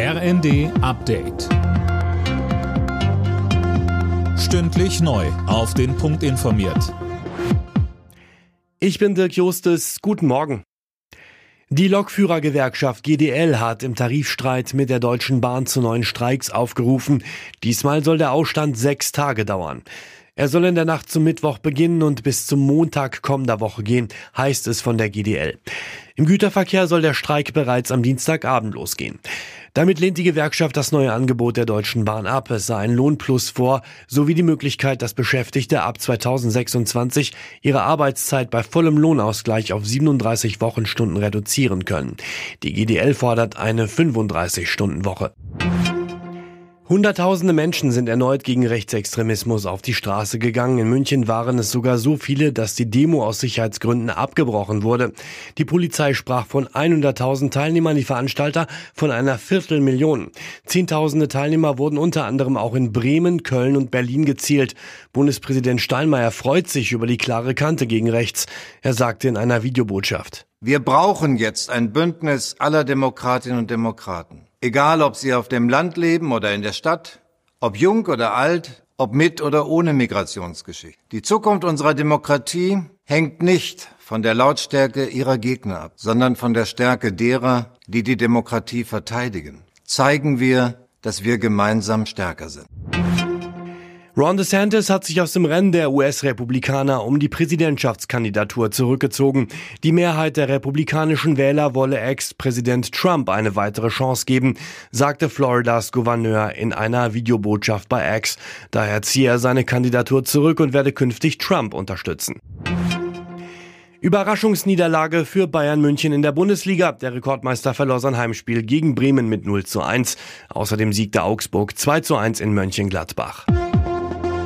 RND Update. Stündlich neu. Auf den Punkt informiert. Ich bin Dirk Justes. Guten Morgen. Die Lokführergewerkschaft GDL hat im Tarifstreit mit der Deutschen Bahn zu neuen Streiks aufgerufen. Diesmal soll der Ausstand sechs Tage dauern. Er soll in der Nacht zum Mittwoch beginnen und bis zum Montag kommender Woche gehen, heißt es von der GDL. Im Güterverkehr soll der Streik bereits am Dienstagabend losgehen. Damit lehnt die Gewerkschaft das neue Angebot der Deutschen Bahn ab. Es sei ein Lohnplus vor, sowie die Möglichkeit, dass Beschäftigte ab 2026 ihre Arbeitszeit bei vollem Lohnausgleich auf 37 Wochenstunden reduzieren können. Die GDL fordert eine 35-Stunden-Woche. Hunderttausende Menschen sind erneut gegen Rechtsextremismus auf die Straße gegangen. In München waren es sogar so viele, dass die Demo aus Sicherheitsgründen abgebrochen wurde. Die Polizei sprach von 100.000 Teilnehmern, die Veranstalter von einer Viertelmillion. Zehntausende Teilnehmer wurden unter anderem auch in Bremen, Köln und Berlin gezielt. Bundespräsident Steinmeier freut sich über die klare Kante gegen rechts. Er sagte in einer Videobotschaft. Wir brauchen jetzt ein Bündnis aller Demokratinnen und Demokraten. Egal, ob sie auf dem Land leben oder in der Stadt, ob jung oder alt, ob mit oder ohne Migrationsgeschichte. Die Zukunft unserer Demokratie hängt nicht von der Lautstärke ihrer Gegner ab, sondern von der Stärke derer, die die Demokratie verteidigen. Zeigen wir, dass wir gemeinsam stärker sind. Ron DeSantis hat sich aus dem Rennen der US-Republikaner um die Präsidentschaftskandidatur zurückgezogen. Die Mehrheit der republikanischen Wähler wolle Ex-Präsident Trump eine weitere Chance geben, sagte Floridas Gouverneur in einer Videobotschaft bei X. Daher ziehe er seine Kandidatur zurück und werde künftig Trump unterstützen. Überraschungsniederlage für Bayern München in der Bundesliga. Der Rekordmeister verlor sein Heimspiel gegen Bremen mit 0 zu 1. Außerdem siegte Augsburg 2 zu 1 in Mönchengladbach.